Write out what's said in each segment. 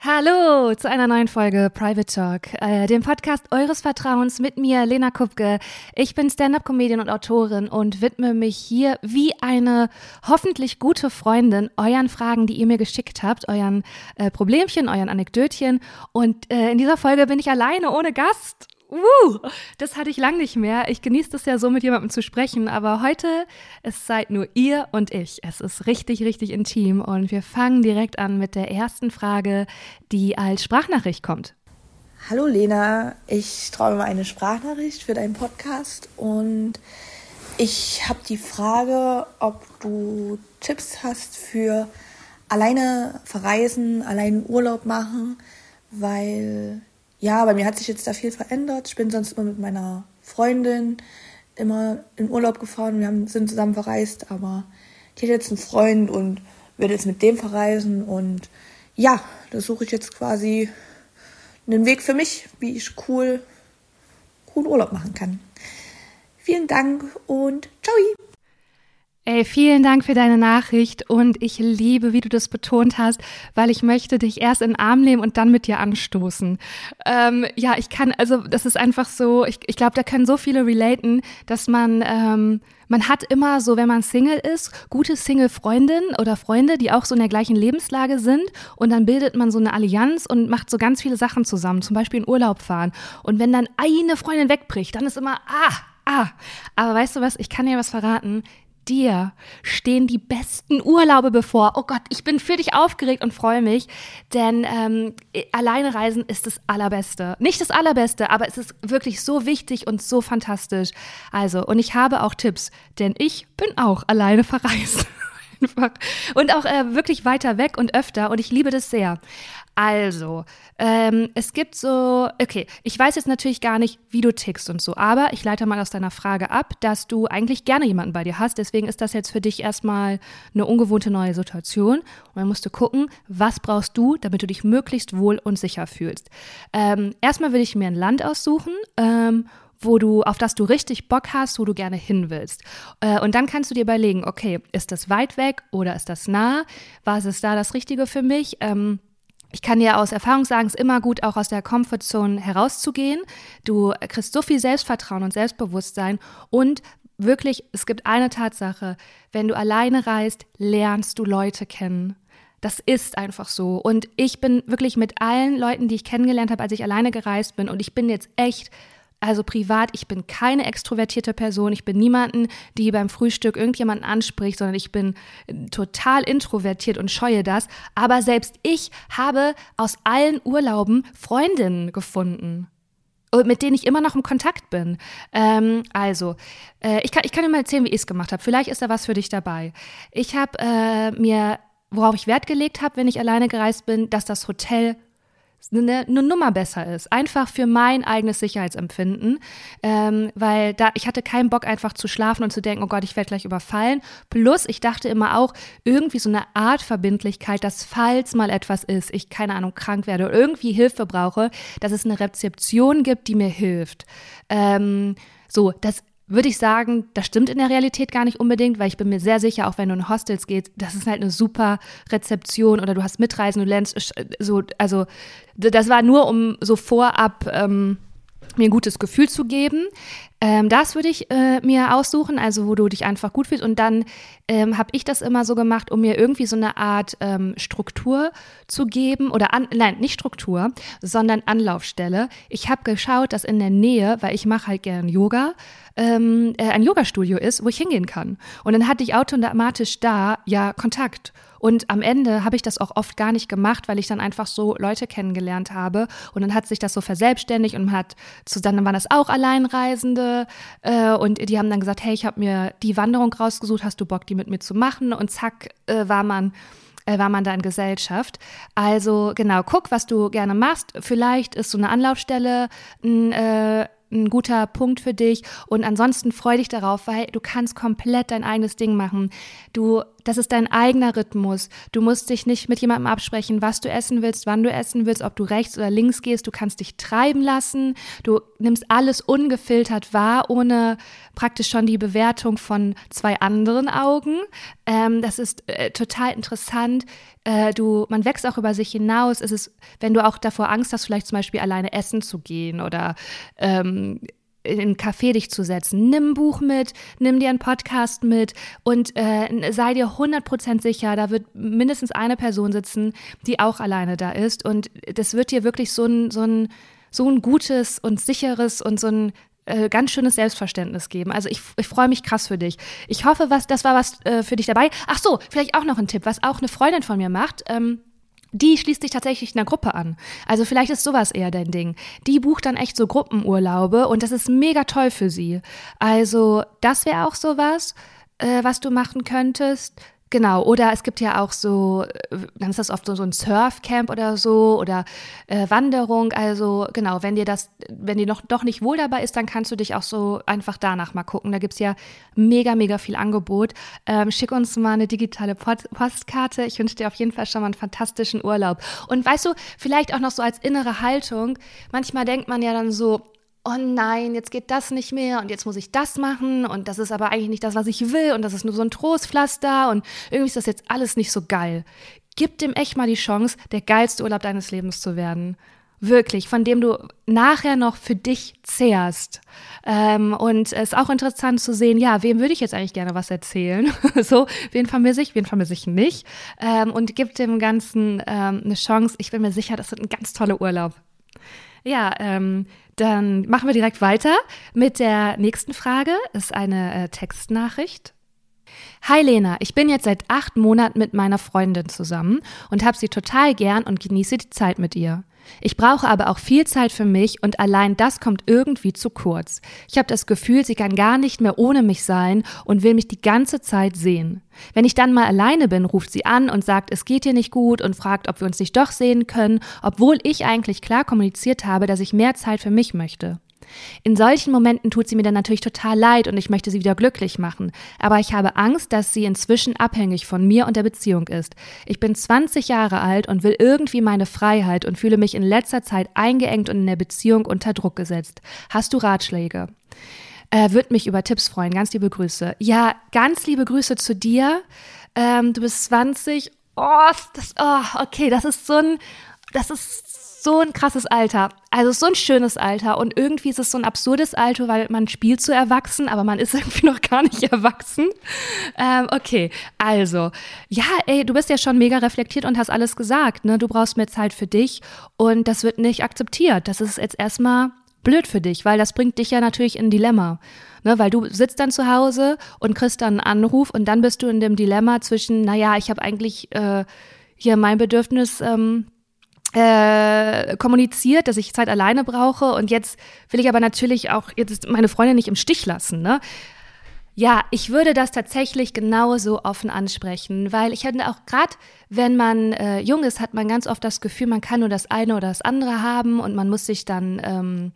Hallo zu einer neuen Folge Private Talk, äh, dem Podcast eures Vertrauens mit mir, Lena Kupke. Ich bin Stand-up-Comedian und Autorin und widme mich hier wie eine hoffentlich gute Freundin euren Fragen, die ihr mir geschickt habt, euren äh, Problemchen, euren Anekdötchen. Und äh, in dieser Folge bin ich alleine ohne Gast. Uh, das hatte ich lang nicht mehr. Ich genieße es ja so, mit jemandem zu sprechen, aber heute ist seid nur ihr und ich. Es ist richtig, richtig intim und wir fangen direkt an mit der ersten Frage, die als Sprachnachricht kommt. Hallo Lena, ich träume eine Sprachnachricht für deinen Podcast und ich habe die Frage, ob du Tipps hast für alleine verreisen, allein Urlaub machen, weil ja, bei mir hat sich jetzt da viel verändert. Ich bin sonst immer mit meiner Freundin immer in Urlaub gefahren. Wir haben, sind zusammen verreist, aber die hat jetzt einen Freund und werde jetzt mit dem verreisen. Und ja, da suche ich jetzt quasi einen Weg für mich, wie ich cool, cool Urlaub machen kann. Vielen Dank und ciao! Ey, vielen Dank für deine Nachricht und ich liebe, wie du das betont hast, weil ich möchte dich erst in den Arm nehmen und dann mit dir anstoßen. Ähm, ja, ich kann, also das ist einfach so, ich, ich glaube, da können so viele relaten, dass man, ähm, man hat immer so, wenn man Single ist, gute Single-Freundinnen oder Freunde, die auch so in der gleichen Lebenslage sind und dann bildet man so eine Allianz und macht so ganz viele Sachen zusammen, zum Beispiel in Urlaub fahren. Und wenn dann eine Freundin wegbricht, dann ist immer, ah, Ah, aber weißt du was, ich kann dir was verraten dir stehen die besten Urlaube bevor. Oh Gott, ich bin für dich aufgeregt und freue mich, denn ähm, alleine reisen ist das Allerbeste. Nicht das Allerbeste, aber es ist wirklich so wichtig und so fantastisch. Also, und ich habe auch Tipps, denn ich bin auch alleine verreist. Und auch äh, wirklich weiter weg und öfter und ich liebe das sehr. Also, ähm, es gibt so, okay, ich weiß jetzt natürlich gar nicht, wie du tickst und so, aber ich leite mal aus deiner Frage ab, dass du eigentlich gerne jemanden bei dir hast. Deswegen ist das jetzt für dich erstmal eine ungewohnte neue Situation. Und dann musst du gucken, was brauchst du, damit du dich möglichst wohl und sicher fühlst. Ähm, erstmal würde ich mir ein Land aussuchen. Ähm, wo du, auf das du richtig Bock hast, wo du gerne hin willst. Äh, und dann kannst du dir überlegen, okay, ist das weit weg oder ist das nah? Was ist da das Richtige für mich? Ähm, ich kann dir aus Erfahrung sagen, es ist immer gut, auch aus der Comfortzone herauszugehen. Du kriegst so viel Selbstvertrauen und Selbstbewusstsein und wirklich, es gibt eine Tatsache, wenn du alleine reist, lernst du Leute kennen. Das ist einfach so. Und ich bin wirklich mit allen Leuten, die ich kennengelernt habe, als ich alleine gereist bin, und ich bin jetzt echt also privat, ich bin keine extrovertierte Person. Ich bin niemanden, die beim Frühstück irgendjemanden anspricht, sondern ich bin total introvertiert und scheue das. Aber selbst ich habe aus allen Urlauben Freundinnen gefunden mit denen ich immer noch im Kontakt bin. Ähm, also, äh, ich, kann, ich kann dir mal erzählen, wie ich es gemacht habe. Vielleicht ist da was für dich dabei. Ich habe äh, mir, worauf ich Wert gelegt habe, wenn ich alleine gereist bin, dass das Hotel eine, eine Nummer besser ist. Einfach für mein eigenes Sicherheitsempfinden. Ähm, weil da, ich hatte keinen Bock, einfach zu schlafen und zu denken, oh Gott, ich werde gleich überfallen. Plus, ich dachte immer auch, irgendwie so eine Art Verbindlichkeit, dass falls mal etwas ist, ich, keine Ahnung, krank werde oder irgendwie Hilfe brauche, dass es eine Rezeption gibt, die mir hilft. Ähm, so, das würde ich sagen, das stimmt in der Realität gar nicht unbedingt, weil ich bin mir sehr sicher, auch wenn du in Hostels gehst, das ist halt eine super Rezeption oder du hast Mitreisen, du lernst so, also das war nur, um so vorab ähm, mir ein gutes Gefühl zu geben. Ähm, das würde ich äh, mir aussuchen, also wo du dich einfach gut fühlst. Und dann ähm, habe ich das immer so gemacht, um mir irgendwie so eine Art ähm, Struktur zu geben oder an, nein, nicht Struktur, sondern Anlaufstelle. Ich habe geschaut, dass in der Nähe, weil ich mache halt gern Yoga, ähm, äh, ein Yogastudio ist, wo ich hingehen kann. Und dann hatte ich automatisch da ja Kontakt. Und am Ende habe ich das auch oft gar nicht gemacht, weil ich dann einfach so Leute kennengelernt habe. Und dann hat sich das so verselbstständigt und hat zusammen, waren das auch Alleinreisende. Äh, und die haben dann gesagt, hey, ich habe mir die Wanderung rausgesucht, hast du Bock, die mit mir zu machen? Und zack, äh, war man äh, war man da in Gesellschaft. Also genau, guck, was du gerne machst. Vielleicht ist so eine Anlaufstelle ein, äh, ein guter Punkt für dich. Und ansonsten freu dich darauf, weil du kannst komplett dein eigenes Ding machen. Du das ist dein eigener Rhythmus. Du musst dich nicht mit jemandem absprechen, was du essen willst, wann du essen willst, ob du rechts oder links gehst. Du kannst dich treiben lassen. Du nimmst alles ungefiltert wahr, ohne praktisch schon die Bewertung von zwei anderen Augen. Ähm, das ist äh, total interessant. Äh, du, man wächst auch über sich hinaus. Es ist, wenn du auch davor Angst hast, vielleicht zum Beispiel alleine essen zu gehen oder ähm, in einen Café dich zu setzen. Nimm ein Buch mit, nimm dir einen Podcast mit und äh, sei dir 100% sicher, da wird mindestens eine Person sitzen, die auch alleine da ist. Und das wird dir wirklich so ein, so ein, so ein gutes und sicheres und so ein äh, ganz schönes Selbstverständnis geben. Also ich, ich freue mich krass für dich. Ich hoffe, was, das war was äh, für dich dabei. Ach so, vielleicht auch noch ein Tipp, was auch eine Freundin von mir macht. Ähm, die schließt sich tatsächlich einer Gruppe an. Also vielleicht ist sowas eher dein Ding. Die bucht dann echt so Gruppenurlaube und das ist mega toll für sie. Also das wäre auch sowas, äh, was du machen könntest. Genau, oder es gibt ja auch so, dann ist das oft so, so ein Surfcamp oder so oder äh, Wanderung. Also genau, wenn dir das, wenn dir noch doch nicht wohl dabei ist, dann kannst du dich auch so einfach danach mal gucken. Da gibt's ja mega, mega viel Angebot. Ähm, schick uns mal eine digitale Post Postkarte. Ich wünsche dir auf jeden Fall schon mal einen fantastischen Urlaub. Und weißt du, vielleicht auch noch so als innere Haltung, manchmal denkt man ja dann so, oh nein, jetzt geht das nicht mehr und jetzt muss ich das machen und das ist aber eigentlich nicht das, was ich will und das ist nur so ein Trostpflaster und irgendwie ist das jetzt alles nicht so geil. Gib dem echt mal die Chance, der geilste Urlaub deines Lebens zu werden. Wirklich, von dem du nachher noch für dich zehrst. Ähm, und es ist auch interessant zu sehen, ja, wem würde ich jetzt eigentlich gerne was erzählen? so, wen vermisse ich, wen vermisse ich nicht? Ähm, und gib dem Ganzen ähm, eine Chance. Ich bin mir sicher, das wird ein ganz toller Urlaub. Ja, ähm, dann machen wir direkt weiter mit der nächsten Frage. Ist eine äh, Textnachricht. Hi Lena, ich bin jetzt seit acht Monaten mit meiner Freundin zusammen und habe sie total gern und genieße die Zeit mit ihr. Ich brauche aber auch viel Zeit für mich und allein das kommt irgendwie zu kurz. Ich habe das Gefühl, sie kann gar nicht mehr ohne mich sein und will mich die ganze Zeit sehen. Wenn ich dann mal alleine bin, ruft sie an und sagt, es geht ihr nicht gut und fragt, ob wir uns nicht doch sehen können, obwohl ich eigentlich klar kommuniziert habe, dass ich mehr Zeit für mich möchte. In solchen Momenten tut sie mir dann natürlich total leid und ich möchte sie wieder glücklich machen. Aber ich habe Angst, dass sie inzwischen abhängig von mir und der Beziehung ist. Ich bin 20 Jahre alt und will irgendwie meine Freiheit und fühle mich in letzter Zeit eingeengt und in der Beziehung unter Druck gesetzt. Hast du Ratschläge? Äh, Würde mich über Tipps freuen. Ganz liebe Grüße. Ja, ganz liebe Grüße zu dir. Ähm, du bist 20. Oh, das, oh, okay, das ist so ein, das ist so ein krasses Alter. Also so ein schönes Alter. Und irgendwie ist es so ein absurdes Alter, weil man spielt so erwachsen, aber man ist irgendwie noch gar nicht erwachsen. Ähm, okay, also, ja, ey, du bist ja schon mega reflektiert und hast alles gesagt. Ne? Du brauchst mehr Zeit für dich und das wird nicht akzeptiert. Das ist jetzt erstmal blöd für dich, weil das bringt dich ja natürlich in ein Dilemma. Ne, weil du sitzt dann zu Hause und kriegst dann einen Anruf und dann bist du in dem Dilemma zwischen, naja, ich habe eigentlich äh, hier mein Bedürfnis ähm, äh, kommuniziert, dass ich Zeit alleine brauche und jetzt will ich aber natürlich auch jetzt meine Freundin nicht im Stich lassen, ne? Ja, ich würde das tatsächlich genauso offen ansprechen, weil ich hätte auch gerade, wenn man äh, jung ist, hat man ganz oft das Gefühl, man kann nur das eine oder das andere haben und man muss sich dann ähm,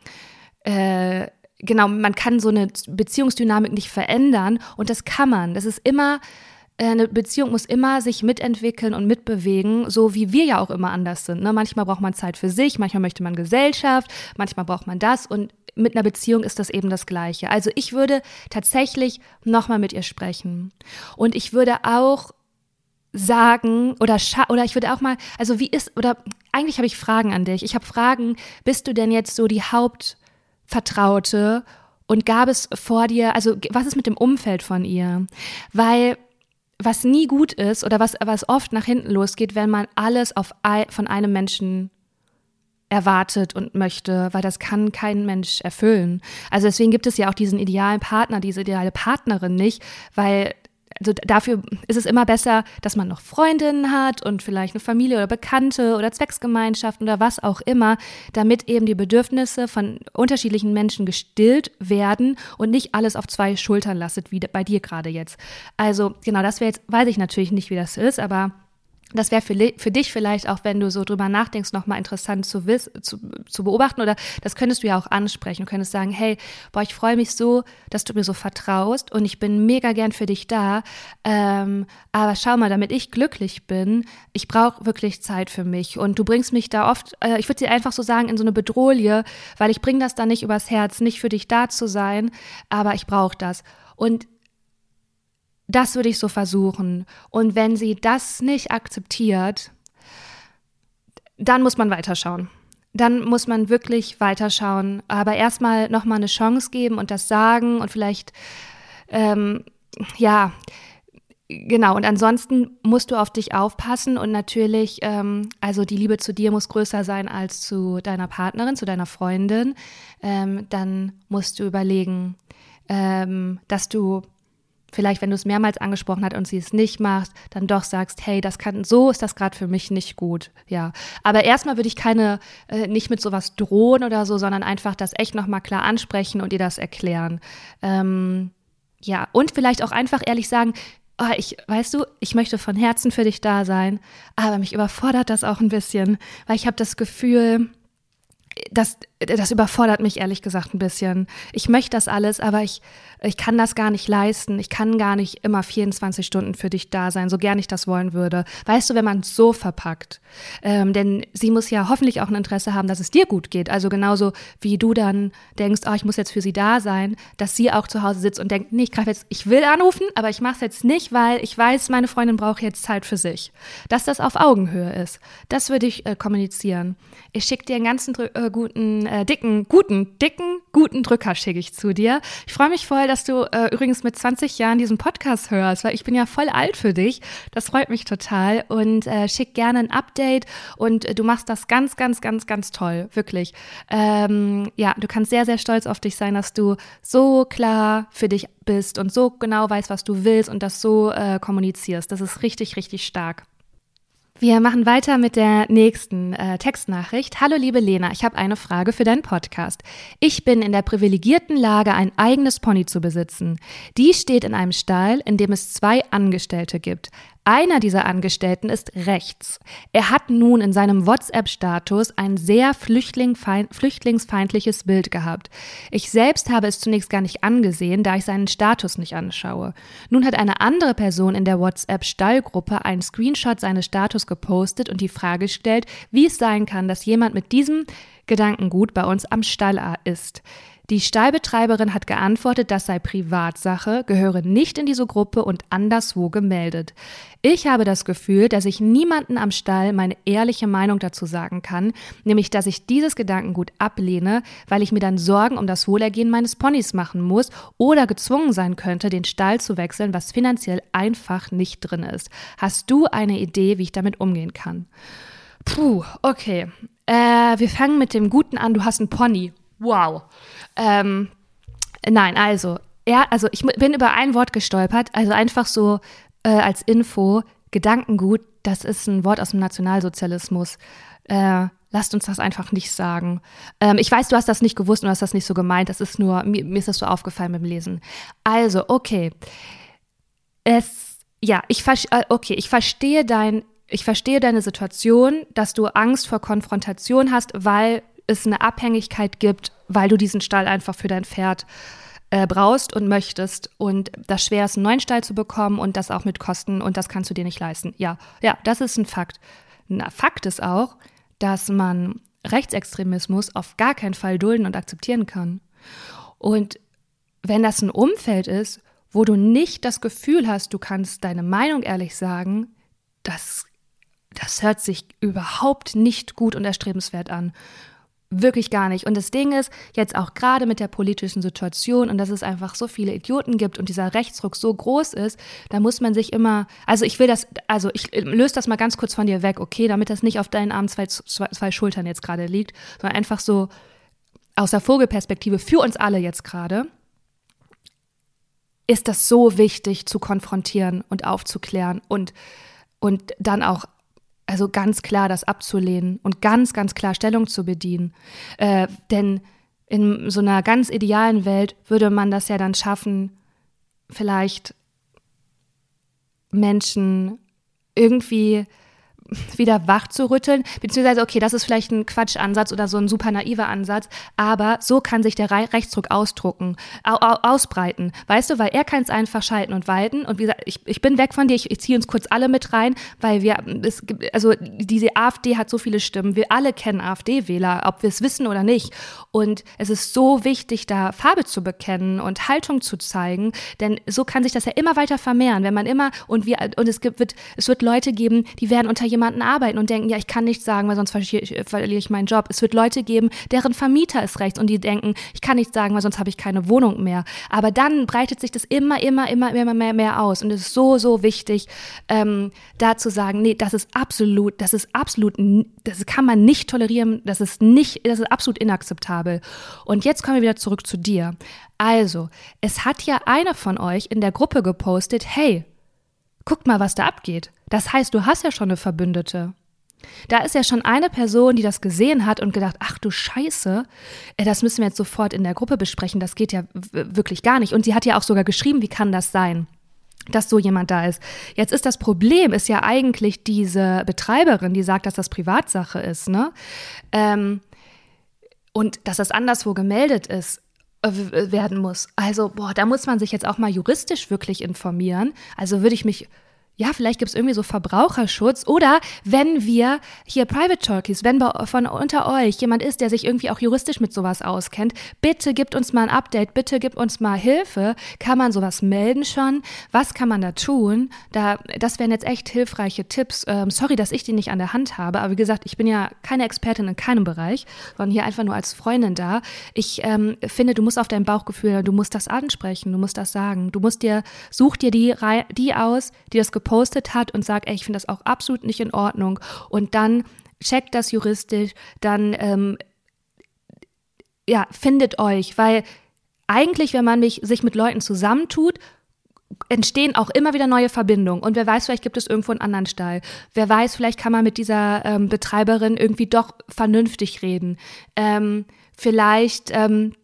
äh, genau, man kann so eine Beziehungsdynamik nicht verändern und das kann man. Das ist immer eine Beziehung muss immer sich mitentwickeln und mitbewegen, so wie wir ja auch immer anders sind. Ne? Manchmal braucht man Zeit für sich, manchmal möchte man Gesellschaft, manchmal braucht man das und mit einer Beziehung ist das eben das Gleiche. Also ich würde tatsächlich nochmal mit ihr sprechen. Und ich würde auch sagen oder oder ich würde auch mal, also wie ist oder eigentlich habe ich Fragen an dich. Ich habe Fragen, bist du denn jetzt so die Hauptvertraute und gab es vor dir, also was ist mit dem Umfeld von ihr? Weil was nie gut ist oder was, was oft nach hinten losgeht, wenn man alles auf, von einem Menschen erwartet und möchte, weil das kann kein Mensch erfüllen. Also deswegen gibt es ja auch diesen idealen Partner, diese ideale Partnerin nicht, weil also dafür ist es immer besser, dass man noch Freundinnen hat und vielleicht eine Familie oder Bekannte oder Zwecksgemeinschaften oder was auch immer, damit eben die Bedürfnisse von unterschiedlichen Menschen gestillt werden und nicht alles auf zwei Schultern lastet, wie bei dir gerade jetzt. Also genau, das wäre jetzt, weiß ich natürlich nicht, wie das ist, aber das wäre für, für dich vielleicht auch, wenn du so drüber nachdenkst, nochmal interessant zu, wiss, zu, zu beobachten oder das könntest du ja auch ansprechen. Du könntest sagen, hey, boah, ich freue mich so, dass du mir so vertraust und ich bin mega gern für dich da. Ähm, aber schau mal, damit ich glücklich bin, ich brauche wirklich Zeit für mich und du bringst mich da oft, äh, ich würde dir einfach so sagen, in so eine Bedrohlie, weil ich bringe das da nicht übers Herz, nicht für dich da zu sein, aber ich brauche das. Und das würde ich so versuchen. Und wenn sie das nicht akzeptiert, dann muss man weiterschauen. Dann muss man wirklich weiterschauen, aber erstmal nochmal eine Chance geben und das sagen und vielleicht, ähm, ja, genau. Und ansonsten musst du auf dich aufpassen und natürlich, ähm, also die Liebe zu dir muss größer sein als zu deiner Partnerin, zu deiner Freundin. Ähm, dann musst du überlegen, ähm, dass du vielleicht, wenn du es mehrmals angesprochen hast und sie es nicht macht, dann doch sagst, hey, das kann, so ist das gerade für mich nicht gut. Ja. Aber erstmal würde ich keine, äh, nicht mit sowas drohen oder so, sondern einfach das echt nochmal klar ansprechen und ihr das erklären. Ähm, ja, und vielleicht auch einfach ehrlich sagen, oh, ich, weißt du, ich möchte von Herzen für dich da sein, aber mich überfordert das auch ein bisschen, weil ich habe das Gefühl, das, das überfordert mich ehrlich gesagt ein bisschen. Ich möchte das alles, aber ich, ich kann das gar nicht leisten. Ich kann gar nicht immer 24 Stunden für dich da sein, so gern ich das wollen würde. Weißt du, wenn man es so verpackt. Ähm, denn sie muss ja hoffentlich auch ein Interesse haben, dass es dir gut geht. Also genauso wie du dann denkst, oh, ich muss jetzt für sie da sein, dass sie auch zu Hause sitzt und denkt, nee, ich greife jetzt, ich will anrufen, aber ich mache es jetzt nicht, weil ich weiß, meine Freundin braucht jetzt Zeit für sich. Dass das auf Augenhöhe ist. Das würde ich äh, kommunizieren. Ich schicke dir einen ganzen äh, guten, äh, dicken, guten, dicken, guten Drücker schicke ich zu dir. Ich freue mich voll, dass du äh, übrigens mit 20 Jahren diesen Podcast hörst, weil ich bin ja voll alt für dich. Das freut mich total und äh, schick gerne ein Update und äh, du machst das ganz, ganz, ganz, ganz toll, wirklich. Ähm, ja, du kannst sehr, sehr stolz auf dich sein, dass du so klar für dich bist und so genau weißt, was du willst und das so äh, kommunizierst. Das ist richtig, richtig stark. Wir machen weiter mit der nächsten äh, Textnachricht. Hallo liebe Lena, ich habe eine Frage für deinen Podcast. Ich bin in der privilegierten Lage, ein eigenes Pony zu besitzen. Die steht in einem Stall, in dem es zwei Angestellte gibt. Einer dieser Angestellten ist rechts. Er hat nun in seinem WhatsApp-Status ein sehr flüchtlingsfeindliches Bild gehabt. Ich selbst habe es zunächst gar nicht angesehen, da ich seinen Status nicht anschaue. Nun hat eine andere Person in der WhatsApp-Stallgruppe einen Screenshot seines Status gepostet und die Frage gestellt, wie es sein kann, dass jemand mit diesem Gedankengut bei uns am Stall ist. Die Stallbetreiberin hat geantwortet, das sei Privatsache, gehöre nicht in diese Gruppe und anderswo gemeldet. Ich habe das Gefühl, dass ich niemanden am Stall meine ehrliche Meinung dazu sagen kann, nämlich dass ich dieses Gedankengut ablehne, weil ich mir dann Sorgen um das Wohlergehen meines Ponys machen muss oder gezwungen sein könnte, den Stall zu wechseln, was finanziell einfach nicht drin ist. Hast du eine Idee, wie ich damit umgehen kann? Puh, okay. Äh, wir fangen mit dem Guten an, du hast einen Pony. Wow. Ähm, nein, also, ja, also ich bin über ein Wort gestolpert, also einfach so äh, als Info, Gedankengut, das ist ein Wort aus dem Nationalsozialismus. Äh, lasst uns das einfach nicht sagen. Ähm, ich weiß, du hast das nicht gewusst und hast das nicht so gemeint. Das ist nur, mir, mir ist das so aufgefallen beim Lesen. Also, okay. Es, ja, ich, äh, okay, ich verstehe dein, ich verstehe deine Situation, dass du Angst vor Konfrontation hast, weil es eine Abhängigkeit gibt, weil du diesen Stall einfach für dein Pferd äh, brauchst und möchtest und das schwer ist, einen neuen Stall zu bekommen und das auch mit Kosten und das kannst du dir nicht leisten. Ja, ja, das ist ein Fakt. Ein Fakt ist auch, dass man Rechtsextremismus auf gar keinen Fall dulden und akzeptieren kann. Und wenn das ein Umfeld ist, wo du nicht das Gefühl hast, du kannst deine Meinung ehrlich sagen, das, das hört sich überhaupt nicht gut und erstrebenswert an. Wirklich gar nicht. Und das Ding ist, jetzt auch gerade mit der politischen Situation und dass es einfach so viele Idioten gibt und dieser Rechtsruck so groß ist, da muss man sich immer, also ich will das, also ich löse das mal ganz kurz von dir weg, okay, damit das nicht auf deinen Armen zwei, zwei, zwei Schultern jetzt gerade liegt, sondern einfach so aus der Vogelperspektive für uns alle jetzt gerade, ist das so wichtig zu konfrontieren und aufzuklären und, und dann auch also ganz klar das abzulehnen und ganz, ganz klar Stellung zu bedienen. Äh, denn in so einer ganz idealen Welt würde man das ja dann schaffen, vielleicht Menschen irgendwie wieder wach zu rütteln, beziehungsweise, okay, das ist vielleicht ein Quatschansatz oder so ein super naiver Ansatz, aber so kann sich der Rechtsdruck ausdrucken, au, au, ausbreiten. Weißt du, weil er kann es einfach schalten und walten. Und wie gesagt, ich, ich bin weg von dir, ich, ich ziehe uns kurz alle mit rein, weil wir, es gibt, also diese AfD hat so viele Stimmen. Wir alle kennen AfD-Wähler, ob wir es wissen oder nicht. Und es ist so wichtig, da Farbe zu bekennen und Haltung zu zeigen, denn so kann sich das ja immer weiter vermehren, wenn man immer und wir und es gibt wird es wird Leute geben, die werden unter jemanden arbeiten und denken, ja, ich kann nichts sagen, weil sonst verliere ich, verliere ich meinen Job. Es wird Leute geben, deren Vermieter ist rechts und die denken, ich kann nichts sagen, weil sonst habe ich keine Wohnung mehr. Aber dann breitet sich das immer, immer, immer, immer mehr, mehr aus und es ist so, so wichtig, ähm, da zu sagen, nee, das ist absolut, das ist absolut, das kann man nicht tolerieren, das ist nicht, das ist absolut inakzeptabel. Und jetzt kommen wir wieder zurück zu dir. Also, es hat ja einer von euch in der Gruppe gepostet, hey, guckt mal, was da abgeht. Das heißt, du hast ja schon eine Verbündete. Da ist ja schon eine Person, die das gesehen hat und gedacht, ach du Scheiße, äh, das müssen wir jetzt sofort in der Gruppe besprechen, das geht ja wirklich gar nicht. Und sie hat ja auch sogar geschrieben, wie kann das sein? dass so jemand da ist. Jetzt ist das Problem, ist ja eigentlich diese Betreiberin, die sagt, dass das Privatsache ist, ne? Ähm, und dass das anderswo gemeldet ist werden muss. Also, boah, da muss man sich jetzt auch mal juristisch wirklich informieren. Also würde ich mich ja, vielleicht gibt es irgendwie so Verbraucherschutz oder wenn wir hier Private Talkies, wenn von unter euch jemand ist, der sich irgendwie auch juristisch mit sowas auskennt, bitte gibt uns mal ein Update, bitte gibt uns mal Hilfe. Kann man sowas melden schon? Was kann man da tun? Da, das wären jetzt echt hilfreiche Tipps. Ähm, sorry, dass ich die nicht an der Hand habe, aber wie gesagt, ich bin ja keine Expertin in keinem Bereich, sondern hier einfach nur als Freundin da. Ich ähm, finde, du musst auf dein Bauchgefühl, du musst das ansprechen, du musst das sagen. Du musst dir, such dir die, die aus, die das gepostet hat und sagt, ey, ich finde das auch absolut nicht in Ordnung und dann checkt das juristisch, dann ähm, ja, findet euch, weil eigentlich, wenn man mich, sich mit Leuten zusammentut, entstehen auch immer wieder neue Verbindungen. Und wer weiß, vielleicht gibt es irgendwo einen anderen Stall. Wer weiß, vielleicht kann man mit dieser ähm, Betreiberin irgendwie doch vernünftig reden. Ähm, vielleicht ähm,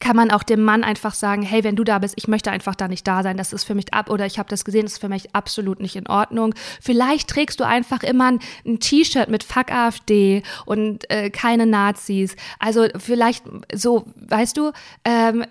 kann man auch dem Mann einfach sagen, hey, wenn du da bist, ich möchte einfach da nicht da sein, das ist für mich ab oder ich habe das gesehen, das ist für mich absolut nicht in Ordnung. Vielleicht trägst du einfach immer ein, ein T-Shirt mit Fuck AfD und äh, keine Nazis. Also vielleicht so, weißt du, ähm,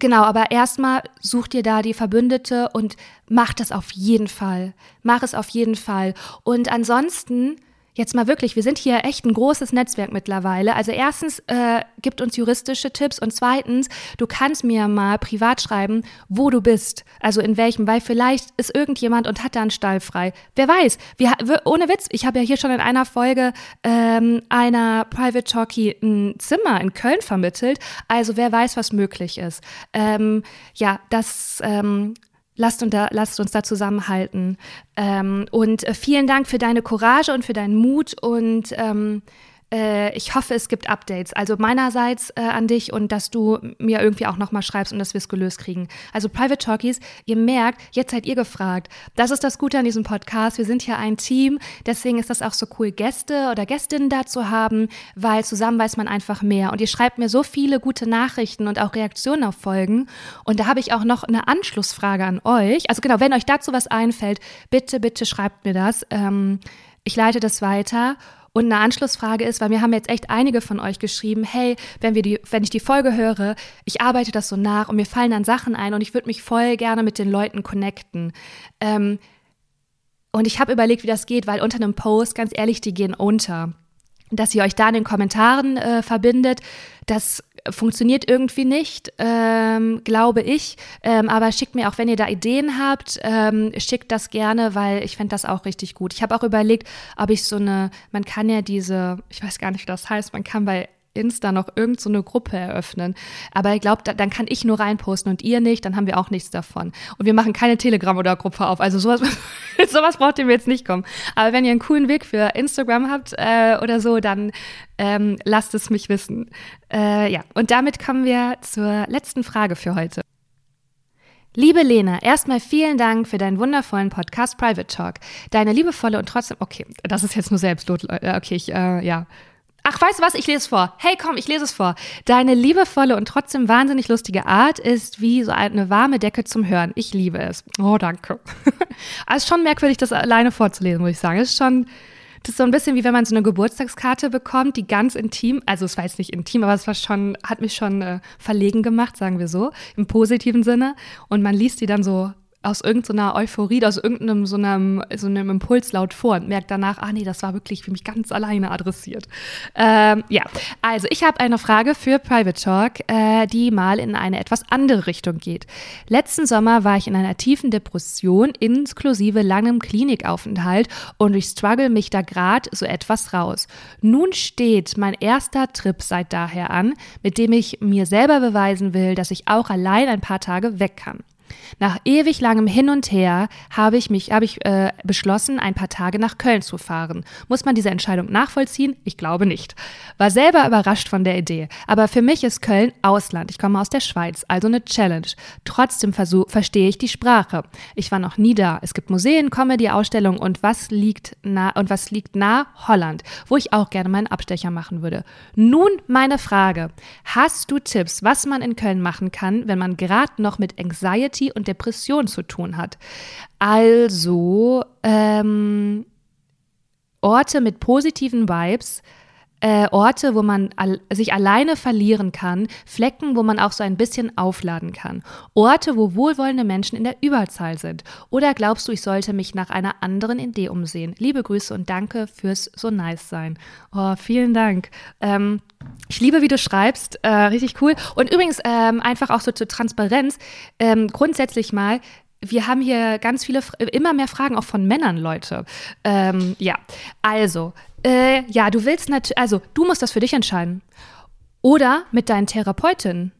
Genau, aber erstmal such dir da die Verbündete und mach das auf jeden Fall. Mach es auf jeden Fall. Und ansonsten Jetzt mal wirklich, wir sind hier echt ein großes Netzwerk mittlerweile. Also erstens äh, gibt uns juristische Tipps und zweitens, du kannst mir mal privat schreiben, wo du bist, also in welchem, weil vielleicht ist irgendjemand und hat da einen Stall frei. Wer weiß? Wir, ohne Witz, ich habe ja hier schon in einer Folge ähm, einer Private Talkie ein Zimmer in Köln vermittelt. Also wer weiß, was möglich ist. Ähm, ja, das ähm, Lasst, da, lasst uns da zusammenhalten. Ähm, und äh, vielen Dank für deine Courage und für deinen Mut und ähm, äh, ich hoffe, es gibt Updates. Also meinerseits äh, an dich und dass du mir irgendwie auch nochmal schreibst und dass wir es gelöst kriegen. Also Private Talkies, ihr merkt, jetzt seid ihr gefragt. Das ist das Gute an diesem Podcast. Wir sind hier ein Team. Deswegen ist das auch so cool, Gäste oder Gästinnen da zu haben, weil zusammen weiß man einfach mehr. Und ihr schreibt mir so viele gute Nachrichten und auch Reaktionen auf Folgen. Und da habe ich auch noch eine Anschlussfrage an euch. Also genau, wenn euch dazu was einfällt, bitte, bitte schreibt mir das. Ähm, ich leite das weiter. Und eine Anschlussfrage ist, weil mir haben jetzt echt einige von euch geschrieben, hey, wenn wir die, wenn ich die Folge höre, ich arbeite das so nach und mir fallen dann Sachen ein und ich würde mich voll gerne mit den Leuten connecten. Ähm, und ich habe überlegt, wie das geht, weil unter einem Post, ganz ehrlich, die gehen unter. Dass ihr euch da in den Kommentaren äh, verbindet, das funktioniert irgendwie nicht, ähm, glaube ich. Ähm, aber schickt mir auch, wenn ihr da Ideen habt, ähm, schickt das gerne, weil ich fände das auch richtig gut. Ich habe auch überlegt, ob ich so eine, man kann ja diese, ich weiß gar nicht, wie das heißt, man kann bei Insta noch irgendeine so Gruppe eröffnen. Aber ich glaube, da, dann kann ich nur reinposten und ihr nicht, dann haben wir auch nichts davon. Und wir machen keine Telegram oder Gruppe auf. Also sowas, sowas braucht ihr mir jetzt nicht kommen. Aber wenn ihr einen coolen Weg für Instagram habt äh, oder so, dann ähm, lasst es mich wissen. Äh, ja, und damit kommen wir zur letzten Frage für heute. Liebe Lena, erstmal vielen Dank für deinen wundervollen Podcast Private Talk. Deine liebevolle und trotzdem, okay, das ist jetzt nur Selbstlob, okay, ich, äh, ja, Ach, weißt du was? Ich lese es vor. Hey, komm, ich lese es vor. Deine liebevolle und trotzdem wahnsinnig lustige Art ist wie so eine warme Decke zum Hören. Ich liebe es. Oh, danke. also schon merkwürdig, das alleine vorzulesen, muss ich sagen. Es ist schon, Das ist so ein bisschen wie wenn man so eine Geburtstagskarte bekommt, die ganz intim, also es war jetzt nicht intim, aber es war schon, hat mich schon äh, verlegen gemacht, sagen wir so, im positiven Sinne. Und man liest die dann so aus irgendeiner Euphorie, aus irgendeinem so einem, so einem Impuls laut vor und merkt danach, ah nee, das war wirklich für mich ganz alleine adressiert. Ähm, ja, also ich habe eine Frage für Private Talk, äh, die mal in eine etwas andere Richtung geht. Letzten Sommer war ich in einer tiefen Depression inklusive langem Klinikaufenthalt und ich struggle mich da gerade so etwas raus. Nun steht mein erster Trip seit daher an, mit dem ich mir selber beweisen will, dass ich auch allein ein paar Tage weg kann. Nach ewig langem Hin und Her habe ich mich, habe ich äh, beschlossen, ein paar Tage nach Köln zu fahren. Muss man diese Entscheidung nachvollziehen? Ich glaube nicht. War selber überrascht von der Idee. Aber für mich ist Köln Ausland. Ich komme aus der Schweiz, also eine Challenge. Trotzdem verstehe ich die Sprache. Ich war noch nie da. Es gibt Museen, Comedy-Ausstellungen und was liegt nah und was liegt nah Holland, wo ich auch gerne meinen Abstecher machen würde. Nun meine Frage: Hast du Tipps, was man in Köln machen kann, wenn man gerade noch mit Anxiety und Depression zu tun hat. Also ähm, Orte mit positiven Vibes, äh, Orte, wo man al sich alleine verlieren kann, Flecken, wo man auch so ein bisschen aufladen kann, Orte, wo wohlwollende Menschen in der Überzahl sind. Oder glaubst du, ich sollte mich nach einer anderen Idee umsehen? Liebe Grüße und danke fürs so nice sein. Oh, vielen Dank. Ähm, ich liebe, wie du schreibst, äh, richtig cool. Und übrigens ähm, einfach auch so zur Transparenz. Ähm, grundsätzlich mal, wir haben hier ganz viele, immer mehr Fragen auch von Männern, Leute. Ähm, ja, also, äh, ja, du willst natürlich, also du musst das für dich entscheiden. Oder mit deinen Therapeutinnen.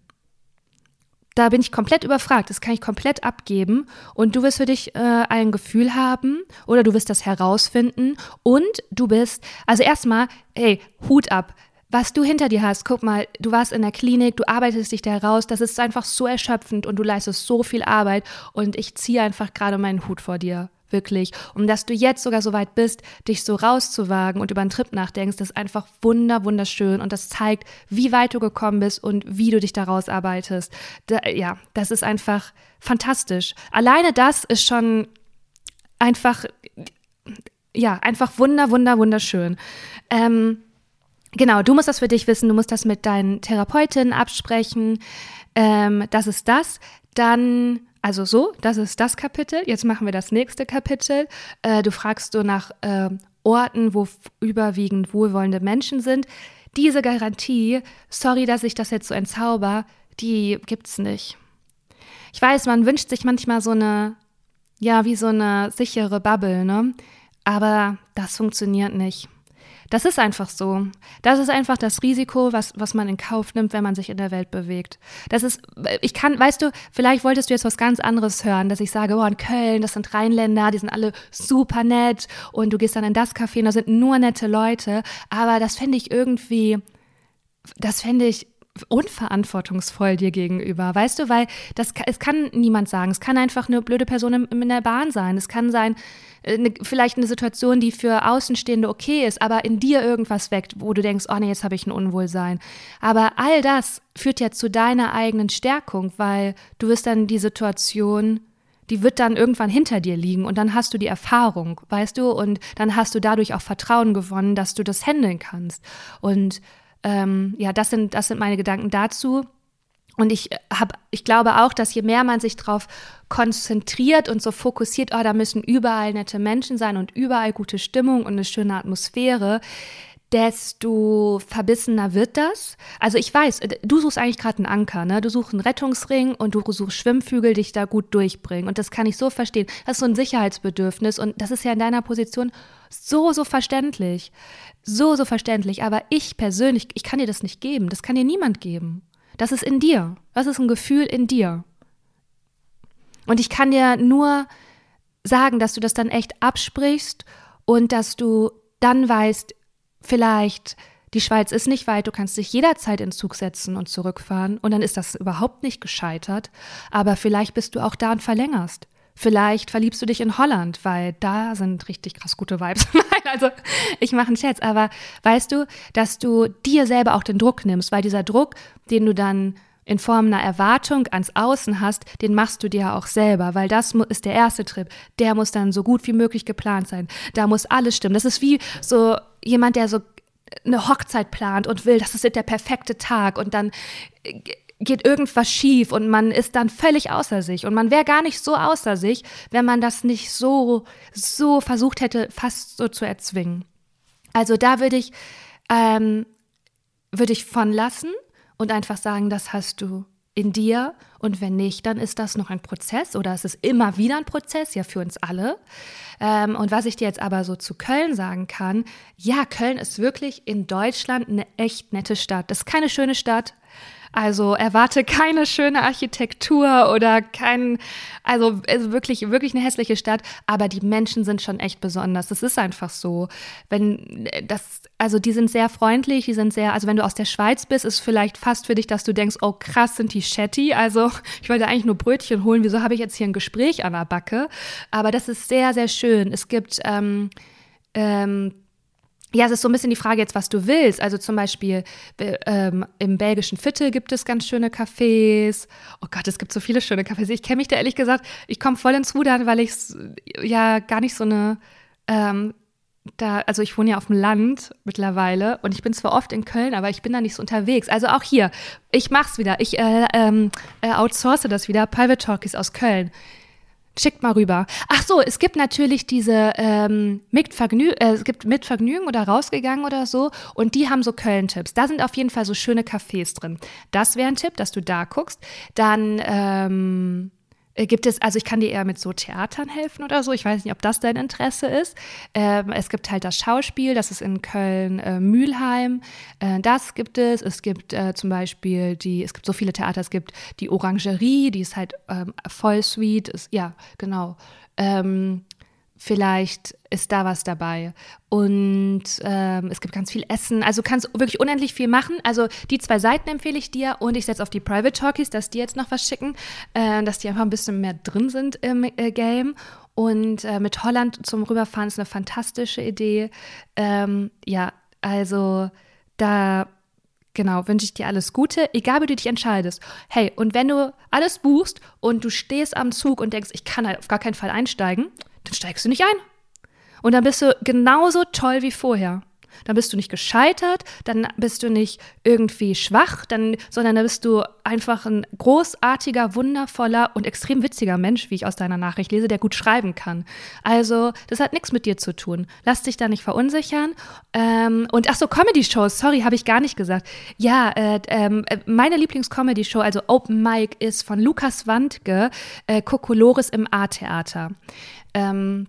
Da bin ich komplett überfragt. Das kann ich komplett abgeben. Und du wirst für dich äh, ein Gefühl haben oder du wirst das herausfinden. Und du bist, also erstmal, hey, Hut ab was du hinter dir hast, guck mal, du warst in der Klinik, du arbeitest dich da raus, das ist einfach so erschöpfend und du leistest so viel Arbeit und ich ziehe einfach gerade meinen Hut vor dir, wirklich. Und dass du jetzt sogar so weit bist, dich so rauszuwagen und über einen Trip nachdenkst, ist einfach wunder, wunderschön und das zeigt, wie weit du gekommen bist und wie du dich da rausarbeitest. Da, ja, das ist einfach fantastisch. Alleine das ist schon einfach, ja, einfach wunder, wunder, wunderschön. Ähm, Genau, du musst das für dich wissen, du musst das mit deinen Therapeutinnen absprechen. Ähm, das ist das. Dann, also so, das ist das Kapitel. Jetzt machen wir das nächste Kapitel. Äh, du fragst so nach äh, Orten, wo überwiegend wohlwollende Menschen sind. Diese Garantie, sorry, dass ich das jetzt so entzauber, die gibt's nicht. Ich weiß, man wünscht sich manchmal so eine, ja, wie so eine sichere Bubble, ne? Aber das funktioniert nicht. Das ist einfach so. Das ist einfach das Risiko, was, was man in Kauf nimmt, wenn man sich in der Welt bewegt. Das ist, ich kann, weißt du, vielleicht wolltest du jetzt was ganz anderes hören, dass ich sage, oh, in Köln, das sind Rheinländer, die sind alle super nett und du gehst dann in das Café und da sind nur nette Leute. Aber das fände ich irgendwie, das fände ich unverantwortungsvoll dir gegenüber, weißt du, weil das es kann niemand sagen. Es kann einfach eine blöde Person in, in der Bahn sein. Es kann sein, eine, äh, vielleicht eine Situation, die für Außenstehende okay ist, aber in dir irgendwas weckt, wo du denkst, oh nee, jetzt habe ich ein Unwohlsein. Aber all das führt ja zu deiner eigenen Stärkung, weil du wirst dann die Situation die wird dann irgendwann hinter dir liegen und dann hast du die Erfahrung, weißt du, und dann hast du dadurch auch Vertrauen gewonnen, dass du das handeln kannst. Und ähm, ja, das sind, das sind meine Gedanken dazu. Und ich habe, ich glaube auch, dass je mehr man sich darauf konzentriert und so fokussiert, oh, da müssen überall nette Menschen sein und überall gute Stimmung und eine schöne Atmosphäre, desto verbissener wird das. Also ich weiß, du suchst eigentlich gerade einen Anker, ne? Du suchst einen Rettungsring und du suchst Schwimmflügel, dich da gut durchbringen. Und das kann ich so verstehen. Das ist so ein Sicherheitsbedürfnis und das ist ja in deiner Position so, so verständlich. So, so verständlich. Aber ich persönlich, ich kann dir das nicht geben. Das kann dir niemand geben. Das ist in dir. Das ist ein Gefühl in dir. Und ich kann dir nur sagen, dass du das dann echt absprichst und dass du dann weißt, vielleicht die Schweiz ist nicht weit, du kannst dich jederzeit in Zug setzen und zurückfahren und dann ist das überhaupt nicht gescheitert, aber vielleicht bist du auch da und verlängerst. Vielleicht verliebst du dich in Holland, weil da sind richtig krass gute Vibes. Nein, also ich mache einen Scherz, aber weißt du, dass du dir selber auch den Druck nimmst, weil dieser Druck, den du dann in Form einer Erwartung ans Außen hast, den machst du dir auch selber, weil das ist der erste Trip. Der muss dann so gut wie möglich geplant sein. Da muss alles stimmen. Das ist wie so jemand, der so eine Hochzeit plant und will, das ist der perfekte Tag und dann geht irgendwas schief und man ist dann völlig außer sich und man wäre gar nicht so außer sich, wenn man das nicht so so versucht hätte, fast so zu erzwingen. Also da würde ich ähm, würde ich von lassen und einfach sagen, das hast du in dir und wenn nicht, dann ist das noch ein Prozess oder es ist immer wieder ein Prozess, ja für uns alle. Ähm, und was ich dir jetzt aber so zu Köln sagen kann, ja, Köln ist wirklich in Deutschland eine echt nette Stadt. Das ist keine schöne Stadt, also erwarte keine schöne Architektur oder kein, also, wirklich, wirklich eine hässliche Stadt, aber die Menschen sind schon echt besonders. Das ist einfach so. Wenn das, also die sind sehr freundlich, die sind sehr, also wenn du aus der Schweiz bist, ist vielleicht fast für dich, dass du denkst, oh krass, sind die Shetty. Also ich wollte eigentlich nur Brötchen holen, wieso habe ich jetzt hier ein Gespräch an der Backe? Aber das ist sehr, sehr schön. Es gibt ähm, ähm, ja, es ist so ein bisschen die Frage jetzt, was du willst. Also zum Beispiel ähm, im belgischen Viertel gibt es ganz schöne Cafés. Oh Gott, es gibt so viele schöne Cafés. Ich kenne mich da ehrlich gesagt, ich komme voll ins Rudern, weil ich ja gar nicht so eine, ähm, da, also ich wohne ja auf dem Land mittlerweile und ich bin zwar oft in Köln, aber ich bin da nicht so unterwegs. Also auch hier, ich mach's wieder. Ich äh, ähm, äh, outsource das wieder. Private Talkies aus Köln. Schickt mal rüber. Ach so, es gibt natürlich diese ähm, mit, Vergnü äh, es gibt mit Vergnügen oder rausgegangen oder so und die haben so Köln-Tipps. Da sind auf jeden Fall so schöne Cafés drin. Das wäre ein Tipp, dass du da guckst. Dann ähm, äh, gibt es, also ich kann dir eher mit so Theatern helfen oder so. Ich weiß nicht, ob das dein Interesse ist. Ähm, es gibt halt das Schauspiel, das ist in Köln äh, Mülheim. Äh, das gibt es. Es gibt äh, zum Beispiel die, es gibt so viele Theater, es gibt die Orangerie, die ist halt ähm, voll sweet. Ist, ja, genau. Ähm, vielleicht ist da was dabei. Und ähm, es gibt ganz viel Essen. Also kannst wirklich unendlich viel machen. Also die zwei Seiten empfehle ich dir und ich setze auf die Private Talkies, dass die jetzt noch was schicken, äh, dass die einfach ein bisschen mehr drin sind im äh, Game. Und äh, mit Holland zum Rüberfahren ist eine fantastische Idee. Ähm, ja, also da Genau, wünsche ich dir alles Gute, egal wie du dich entscheidest. Hey, und wenn du alles buchst und du stehst am Zug und denkst, ich kann halt auf gar keinen Fall einsteigen, dann steigst du nicht ein. Und dann bist du genauso toll wie vorher. Dann bist du nicht gescheitert, dann bist du nicht irgendwie schwach, dann, sondern dann bist du einfach ein großartiger, wundervoller und extrem witziger Mensch, wie ich aus deiner Nachricht lese, der gut schreiben kann. Also, das hat nichts mit dir zu tun. Lass dich da nicht verunsichern. Ähm, und ach so, Comedy-Shows, sorry, habe ich gar nicht gesagt. Ja, äh, äh, meine Lieblings-Comedy-Show, also Open Mic, ist von Lukas Wandke, äh, Kokolores im A-Theater. Ähm,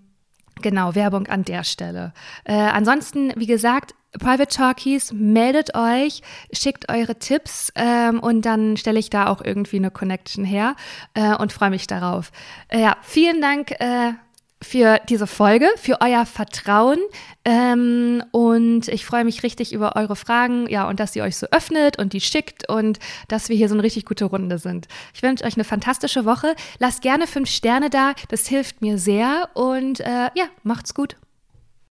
Genau, Werbung an der Stelle. Äh, ansonsten, wie gesagt, Private Talkies, meldet euch, schickt eure Tipps ähm, und dann stelle ich da auch irgendwie eine Connection her äh, und freue mich darauf. Äh, ja, vielen Dank äh, für diese Folge, für euer Vertrauen. Ähm, und ich freue mich richtig über eure Fragen, ja, und dass ihr euch so öffnet und die schickt und dass wir hier so eine richtig gute Runde sind. Ich wünsche euch eine fantastische Woche. Lasst gerne fünf Sterne da, das hilft mir sehr und äh, ja, macht's gut.